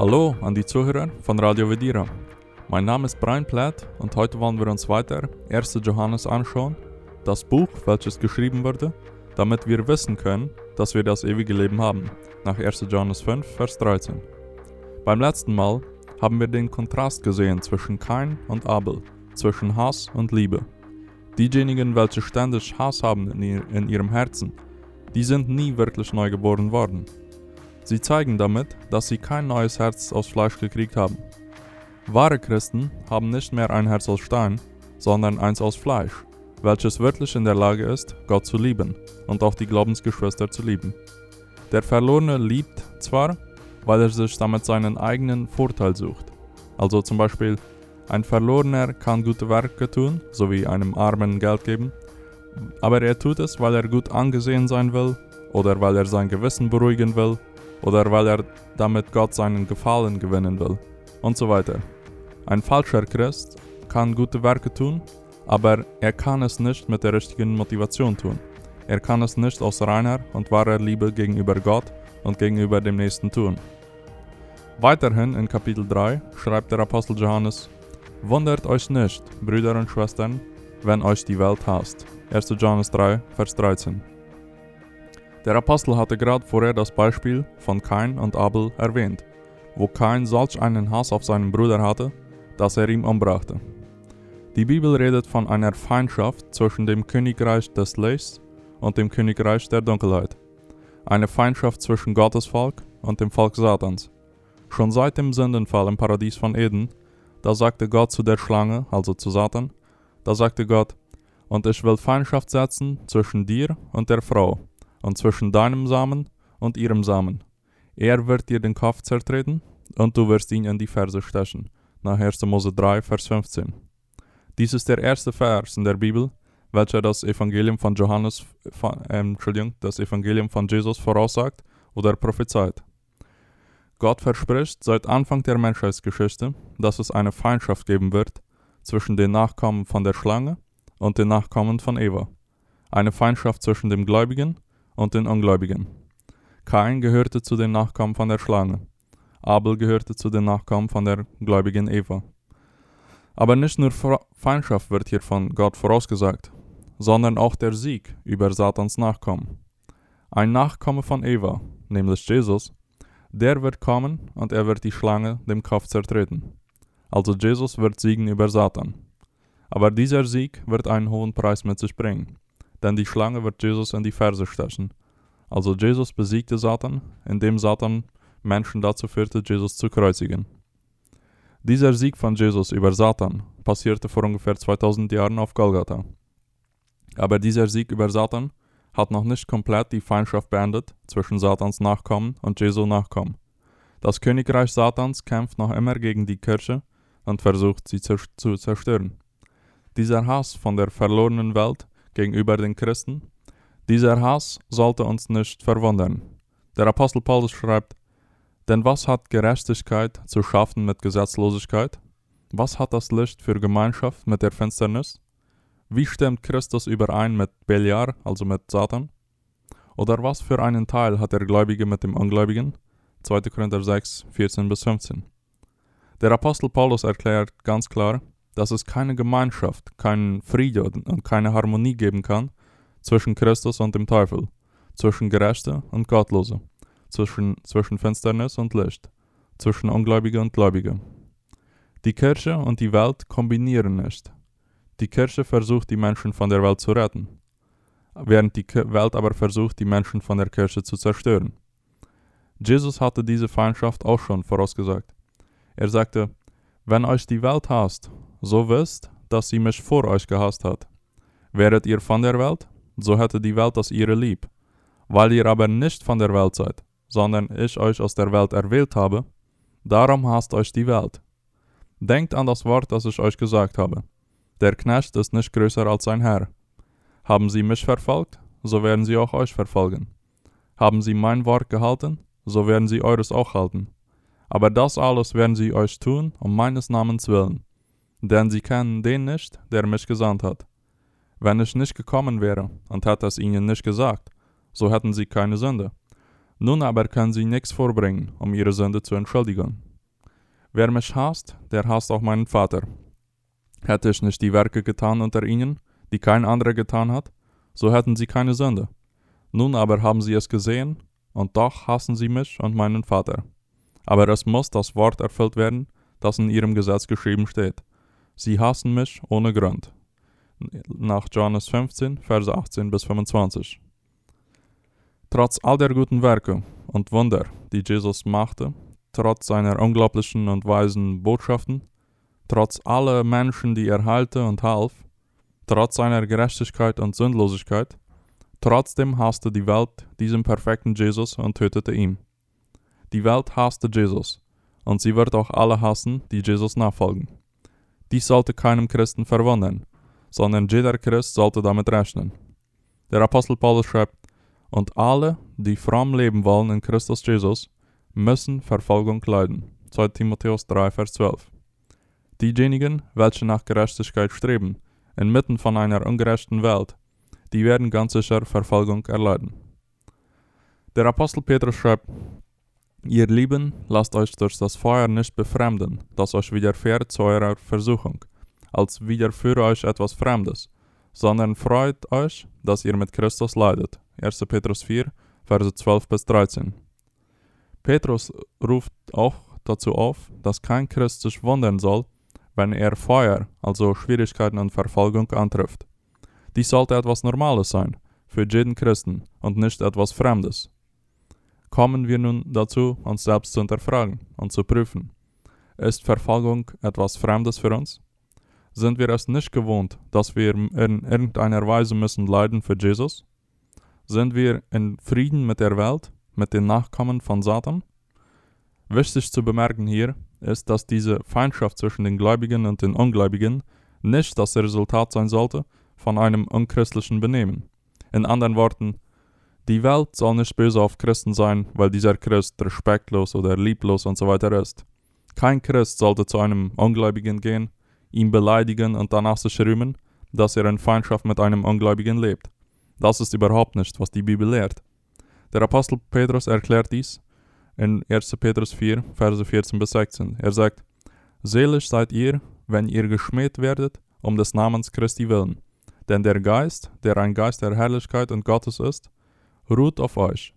Hallo an die Zuhörer von Radio Vedira. Mein Name ist Brian Platt und heute wollen wir uns weiter 1. Johannes anschauen, das Buch, welches geschrieben wurde, damit wir wissen können, dass wir das ewige Leben haben, nach 1. Johannes 5, Vers 13. Beim letzten Mal haben wir den Kontrast gesehen zwischen Kain und Abel, zwischen Hass und Liebe. Diejenigen, welche ständig Hass haben in, ihr, in ihrem Herzen, die sind nie wirklich neu geboren worden. Sie zeigen damit, dass sie kein neues Herz aus Fleisch gekriegt haben. Wahre Christen haben nicht mehr ein Herz aus Stein, sondern eins aus Fleisch, welches wirklich in der Lage ist, Gott zu lieben und auch die Glaubensgeschwister zu lieben. Der Verlorene liebt zwar, weil er sich damit seinen eigenen Vorteil sucht. Also zum Beispiel, ein Verlorener kann gute Werke tun, sowie einem Armen Geld geben, aber er tut es, weil er gut angesehen sein will, oder weil er sein Gewissen beruhigen will, oder weil er damit Gott seinen Gefallen gewinnen will, und so weiter. Ein falscher Christ kann gute Werke tun, aber er kann es nicht mit der richtigen Motivation tun. Er kann es nicht aus reiner und wahrer Liebe gegenüber Gott und gegenüber dem Nächsten tun. Weiterhin in Kapitel 3 schreibt der Apostel Johannes, Wundert euch nicht, Brüder und Schwestern, wenn euch die Welt hasst. 1. Johannes 3, Vers 13. Der Apostel hatte gerade vorher das Beispiel von Kain und Abel erwähnt, wo Kain solch einen Hass auf seinen Bruder hatte, dass er ihn umbrachte. Die Bibel redet von einer Feindschaft zwischen dem Königreich des Lichts und dem Königreich der Dunkelheit. Eine Feindschaft zwischen Gottes Volk und dem Volk Satans. Schon seit dem Sündenfall im Paradies von Eden, da sagte Gott zu der Schlange, also zu Satan, da sagte Gott, und ich will Feindschaft setzen zwischen dir und der Frau, und zwischen deinem Samen und ihrem Samen. Er wird dir den Kopf zertreten, und du wirst ihn in die Ferse stechen. Nach 1. Mose 3, Vers 15. Dies ist der erste Vers in der Bibel, welcher das Evangelium von Johannes, von, äh, Entschuldigung, das Evangelium von Jesus voraussagt oder prophezeit. Gott verspricht seit Anfang der Menschheitsgeschichte, dass es eine Feindschaft geben wird zwischen den Nachkommen von der Schlange und den Nachkommen von Eva. Eine Feindschaft zwischen dem Gläubigen und den Ungläubigen. Kain gehörte zu den Nachkommen von der Schlange. Abel gehörte zu den Nachkommen von der gläubigen Eva. Aber nicht nur Feindschaft wird hier von Gott vorausgesagt, sondern auch der Sieg über Satans Nachkommen. Ein Nachkomme von Eva, nämlich Jesus, der wird kommen und er wird die Schlange dem Kopf zertreten. Also Jesus wird siegen über Satan. Aber dieser Sieg wird einen hohen Preis mit sich bringen denn die Schlange wird Jesus in die Ferse stechen. Also Jesus besiegte Satan, indem Satan Menschen dazu führte, Jesus zu kreuzigen. Dieser Sieg von Jesus über Satan passierte vor ungefähr 2000 Jahren auf Golgatha. Aber dieser Sieg über Satan hat noch nicht komplett die Feindschaft beendet zwischen Satans Nachkommen und Jesu Nachkommen. Das Königreich Satans kämpft noch immer gegen die Kirche und versucht sie zu zerstören. Dieser Hass von der verlorenen Welt gegenüber den Christen. Dieser Hass sollte uns nicht verwundern. Der Apostel Paulus schreibt, denn was hat Gerechtigkeit zu schaffen mit Gesetzlosigkeit? Was hat das Licht für Gemeinschaft mit der Finsternis? Wie stimmt Christus überein mit Beliar, also mit Satan? Oder was für einen Teil hat der Gläubige mit dem Ungläubigen? 2. Korinther 6, 14 bis 15. Der Apostel Paulus erklärt ganz klar, dass es keine Gemeinschaft, keinen Frieden und keine Harmonie geben kann zwischen Christus und dem Teufel, zwischen Gerechte und Gottlose, zwischen, zwischen Finsternis und Licht, zwischen Ungläubige und Gläubige. Die Kirche und die Welt kombinieren nicht. Die Kirche versucht, die Menschen von der Welt zu retten, während die Welt aber versucht, die Menschen von der Kirche zu zerstören. Jesus hatte diese Feindschaft auch schon vorausgesagt. Er sagte, wenn euch die Welt hasst, so wisst, dass sie mich vor euch gehasst hat. Wäret ihr von der Welt, so hätte die Welt das ihre lieb. Weil ihr aber nicht von der Welt seid, sondern ich euch aus der Welt erwählt habe, darum hasst euch die Welt. Denkt an das Wort, das ich euch gesagt habe. Der Knecht ist nicht größer als sein Herr. Haben sie mich verfolgt, so werden sie auch euch verfolgen. Haben sie mein Wort gehalten, so werden sie eures auch halten. Aber das alles werden sie euch tun, um meines Namens willen denn sie kennen den nicht, der mich gesandt hat. Wenn ich nicht gekommen wäre und hätte es ihnen nicht gesagt, so hätten sie keine Sünde. Nun aber können sie nichts vorbringen, um ihre Sünde zu entschuldigen. Wer mich hasst, der hasst auch meinen Vater. Hätte ich nicht die Werke getan unter ihnen, die kein anderer getan hat, so hätten sie keine Sünde. Nun aber haben sie es gesehen, und doch hassen sie mich und meinen Vater. Aber es muss das Wort erfüllt werden, das in ihrem Gesetz geschrieben steht. Sie hassen mich ohne Grund. Nach Johannes 15, Verse 18 bis 25. Trotz all der guten Werke und Wunder, die Jesus machte, trotz seiner unglaublichen und weisen Botschaften, trotz aller Menschen, die er heilte und half, trotz seiner Gerechtigkeit und Sündlosigkeit, trotzdem hasste die Welt diesen perfekten Jesus und tötete ihn. Die Welt hasste Jesus, und sie wird auch alle hassen, die Jesus nachfolgen. Dies sollte keinem Christen verwundern, sondern jeder Christ sollte damit rechnen. Der Apostel Paulus schreibt, und alle, die fromm leben wollen in Christus Jesus, müssen Verfolgung leiden. 2 Timotheus 3, Vers 12. Diejenigen, welche nach Gerechtigkeit streben, inmitten von einer ungerechten Welt, die werden ganz sicher Verfolgung erleiden. Der Apostel Petrus schreibt, Ihr Lieben, lasst euch durch das Feuer nicht befremden, das euch widerfährt zu eurer Versuchung, als widerführe euch etwas Fremdes, sondern freut euch, dass ihr mit Christus leidet. 1. Petrus 4, Verse 12 bis 13. Petrus ruft auch dazu auf, dass kein Christ sich wundern soll, wenn er Feuer, also Schwierigkeiten und Verfolgung antrifft. Dies sollte etwas Normales sein, für jeden Christen und nicht etwas Fremdes. Kommen wir nun dazu, uns selbst zu hinterfragen und zu prüfen. Ist Verfolgung etwas Fremdes für uns? Sind wir es nicht gewohnt, dass wir in irgendeiner Weise müssen leiden für Jesus? Sind wir in Frieden mit der Welt, mit den Nachkommen von Satan? Wichtig zu bemerken hier ist, dass diese Feindschaft zwischen den Gläubigen und den Ungläubigen nicht das Resultat sein sollte von einem unchristlichen Benehmen. In anderen Worten, die Welt soll nicht böse auf Christen sein, weil dieser Christ respektlos oder lieblos und so weiter ist. Kein Christ sollte zu einem Ungläubigen gehen, ihn beleidigen und danach sich rühmen, dass er in Feindschaft mit einem Ungläubigen lebt. Das ist überhaupt nicht, was die Bibel lehrt. Der Apostel Petrus erklärt dies in 1. Petrus 4, Verse 14 bis 16. Er sagt, Selig seid ihr, wenn ihr geschmäht werdet, um des Namens Christi willen. Denn der Geist, der ein Geist der Herrlichkeit und Gottes ist, ruht auf euch.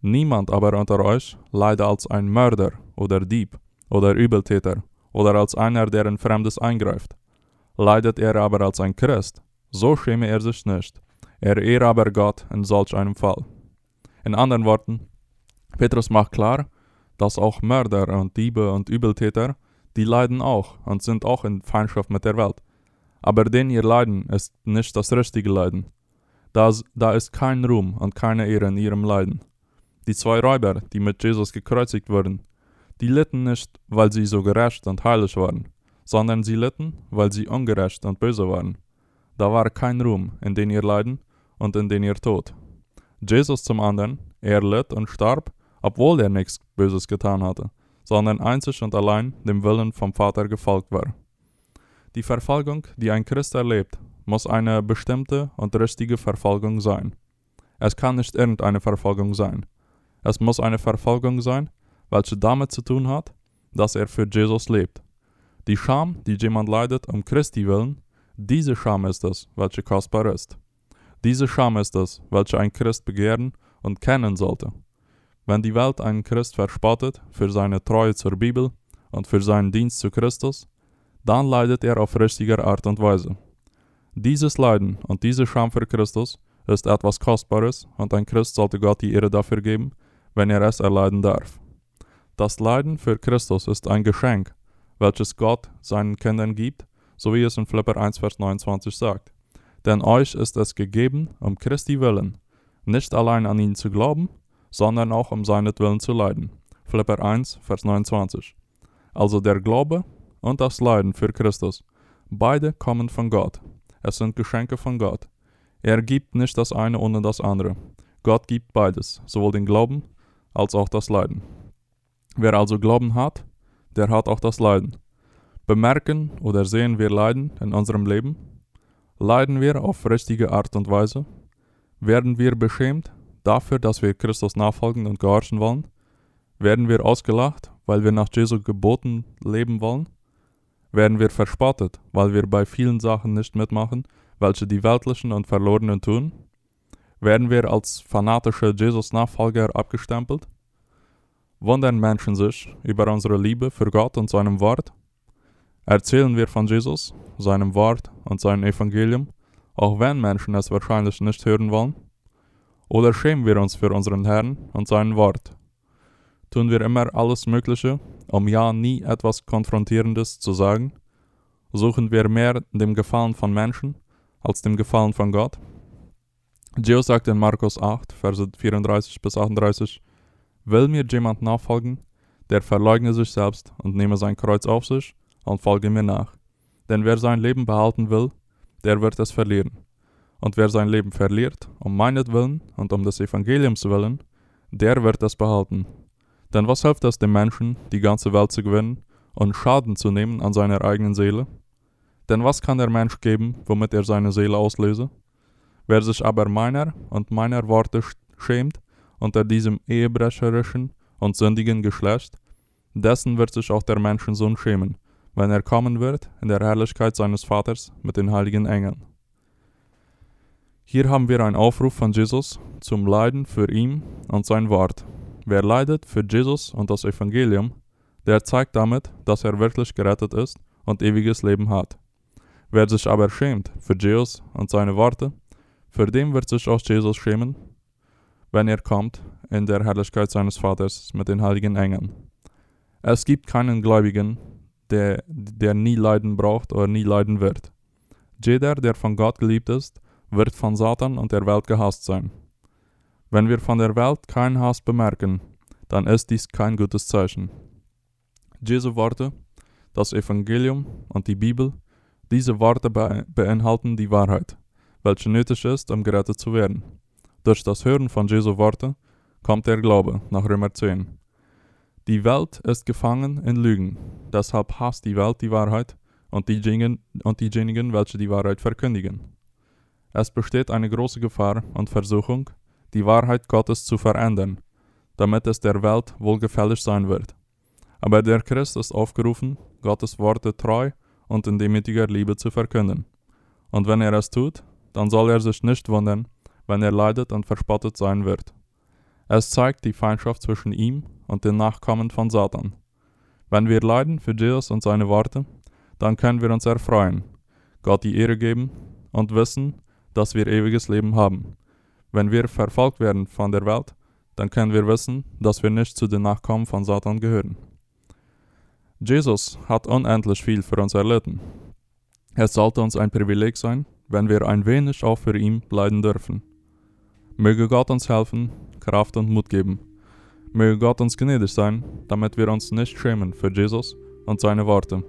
Niemand aber unter euch leide als ein Mörder oder Dieb oder Übeltäter oder als einer, der in Fremdes eingreift. Leidet er aber als ein Christ, so schäme er sich nicht. Er ehre aber Gott in solch einem Fall. In anderen Worten, Petrus macht klar, dass auch Mörder und Diebe und Übeltäter, die leiden auch und sind auch in Feindschaft mit der Welt. Aber denn ihr Leiden ist nicht das richtige Leiden, das, da ist kein Ruhm und keine Ehre in ihrem Leiden. Die zwei Räuber, die mit Jesus gekreuzigt wurden, die litten nicht, weil sie so gerecht und heilig waren, sondern sie litten, weil sie ungerecht und böse waren. Da war kein Ruhm in den ihr Leiden und in den ihr Tod. Jesus zum anderen, er litt und starb, obwohl er nichts Böses getan hatte, sondern einzig und allein dem Willen vom Vater gefolgt war. Die Verfolgung, die ein Christ erlebt, muss eine bestimmte und richtige Verfolgung sein. Es kann nicht irgendeine Verfolgung sein. Es muss eine Verfolgung sein, welche damit zu tun hat, dass er für Jesus lebt. Die Scham, die jemand leidet um Christi willen, diese Scham ist es, welche kostbar ist. Diese Scham ist es, welche ein Christ begehren und kennen sollte. Wenn die Welt einen Christ verspottet für seine Treue zur Bibel und für seinen Dienst zu Christus, dann leidet er auf richtige Art und Weise. Dieses Leiden und diese Scham für Christus ist etwas Kostbares und ein Christ sollte Gott die Ehre dafür geben, wenn er es erleiden darf. Das Leiden für Christus ist ein Geschenk, welches Gott seinen Kindern gibt, so wie es in Philipper 1, Vers 29 sagt. Denn euch ist es gegeben, um Christi willen, nicht allein an ihn zu glauben, sondern auch um seinetwillen zu leiden. Philipper 1, Vers 29. Also der Glaube und das Leiden für Christus, beide kommen von Gott. Es sind Geschenke von Gott. Er gibt nicht das eine ohne das andere. Gott gibt beides, sowohl den Glauben als auch das Leiden. Wer also Glauben hat, der hat auch das Leiden. Bemerken oder sehen wir Leiden in unserem Leben? Leiden wir auf richtige Art und Weise? Werden wir beschämt dafür, dass wir Christus nachfolgen und gehorchen wollen? Werden wir ausgelacht, weil wir nach Jesu Geboten leben wollen? Werden wir verspottet, weil wir bei vielen Sachen nicht mitmachen, welche die Weltlichen und Verlorenen tun? Werden wir als fanatische Jesus-Nachfolger abgestempelt? Wundern Menschen sich über unsere Liebe für Gott und seinem Wort? Erzählen wir von Jesus, seinem Wort und seinem Evangelium, auch wenn Menschen es wahrscheinlich nicht hören wollen? Oder schämen wir uns für unseren Herrn und sein Wort? Tun wir immer alles Mögliche, um ja nie etwas Konfrontierendes zu sagen? Suchen wir mehr dem Gefallen von Menschen als dem Gefallen von Gott? Geo sagt in Markus 8, Verse 34 bis 38, Will mir jemand nachfolgen, der verleugne sich selbst und nehme sein Kreuz auf sich und folge mir nach. Denn wer sein Leben behalten will, der wird es verlieren. Und wer sein Leben verliert, um meinetwillen und um des Evangeliums willen, der wird es behalten. Denn was hilft es dem Menschen, die ganze Welt zu gewinnen und Schaden zu nehmen an seiner eigenen Seele? Denn was kann der Mensch geben, womit er seine Seele auslöse? Wer sich aber meiner und meiner Worte schämt unter diesem ehebrecherischen und sündigen Geschlecht, dessen wird sich auch der Menschensohn schämen, wenn er kommen wird in der Herrlichkeit seines Vaters mit den heiligen Engeln. Hier haben wir einen Aufruf von Jesus zum Leiden für ihn und sein Wort. Wer leidet für Jesus und das Evangelium, der zeigt damit, dass er wirklich gerettet ist und ewiges Leben hat. Wer sich aber schämt für Jesus und seine Worte, für den wird sich auch Jesus schämen, wenn er kommt in der Herrlichkeit seines Vaters mit den heiligen Engeln. Es gibt keinen Gläubigen, der, der nie leiden braucht oder nie leiden wird. Jeder, der von Gott geliebt ist, wird von Satan und der Welt gehasst sein. Wenn wir von der Welt keinen Hass bemerken, dann ist dies kein gutes Zeichen. Jesu Worte, das Evangelium und die Bibel, diese Worte beinhalten die Wahrheit, welche nötig ist, um gerettet zu werden. Durch das Hören von Jesu Worte kommt der Glaube nach Römer 10. Die Welt ist gefangen in Lügen, deshalb hasst die Welt die Wahrheit und diejenigen, und diejenigen, welche die Wahrheit verkündigen. Es besteht eine große Gefahr und Versuchung, die Wahrheit Gottes zu verändern, damit es der Welt wohlgefällig sein wird. Aber der Christ ist aufgerufen, Gottes Worte treu und in demütiger Liebe zu verkünden. Und wenn er es tut, dann soll er sich nicht wundern, wenn er leidet und verspottet sein wird. Es zeigt die Feindschaft zwischen ihm und den Nachkommen von Satan. Wenn wir leiden für Jesus und seine Worte, dann können wir uns erfreuen, Gott die Ehre geben und wissen, dass wir ewiges Leben haben. Wenn wir verfolgt werden von der Welt, dann können wir wissen, dass wir nicht zu den Nachkommen von Satan gehören. Jesus hat unendlich viel für uns erlitten. Es sollte uns ein Privileg sein, wenn wir ein wenig auch für ihn leiden dürfen. Möge Gott uns helfen, Kraft und Mut geben. Möge Gott uns gnädig sein, damit wir uns nicht schämen für Jesus und seine Worte.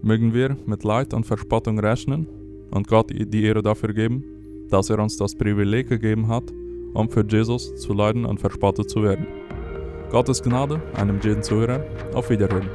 Mögen wir mit Leid und Verspottung rechnen und Gott die Ehre dafür geben, dass er uns das Privileg gegeben hat, um für Jesus zu leiden und verspottet zu werden. Gottes Gnade einem jeden Zuhörer. Auf Wiederhören.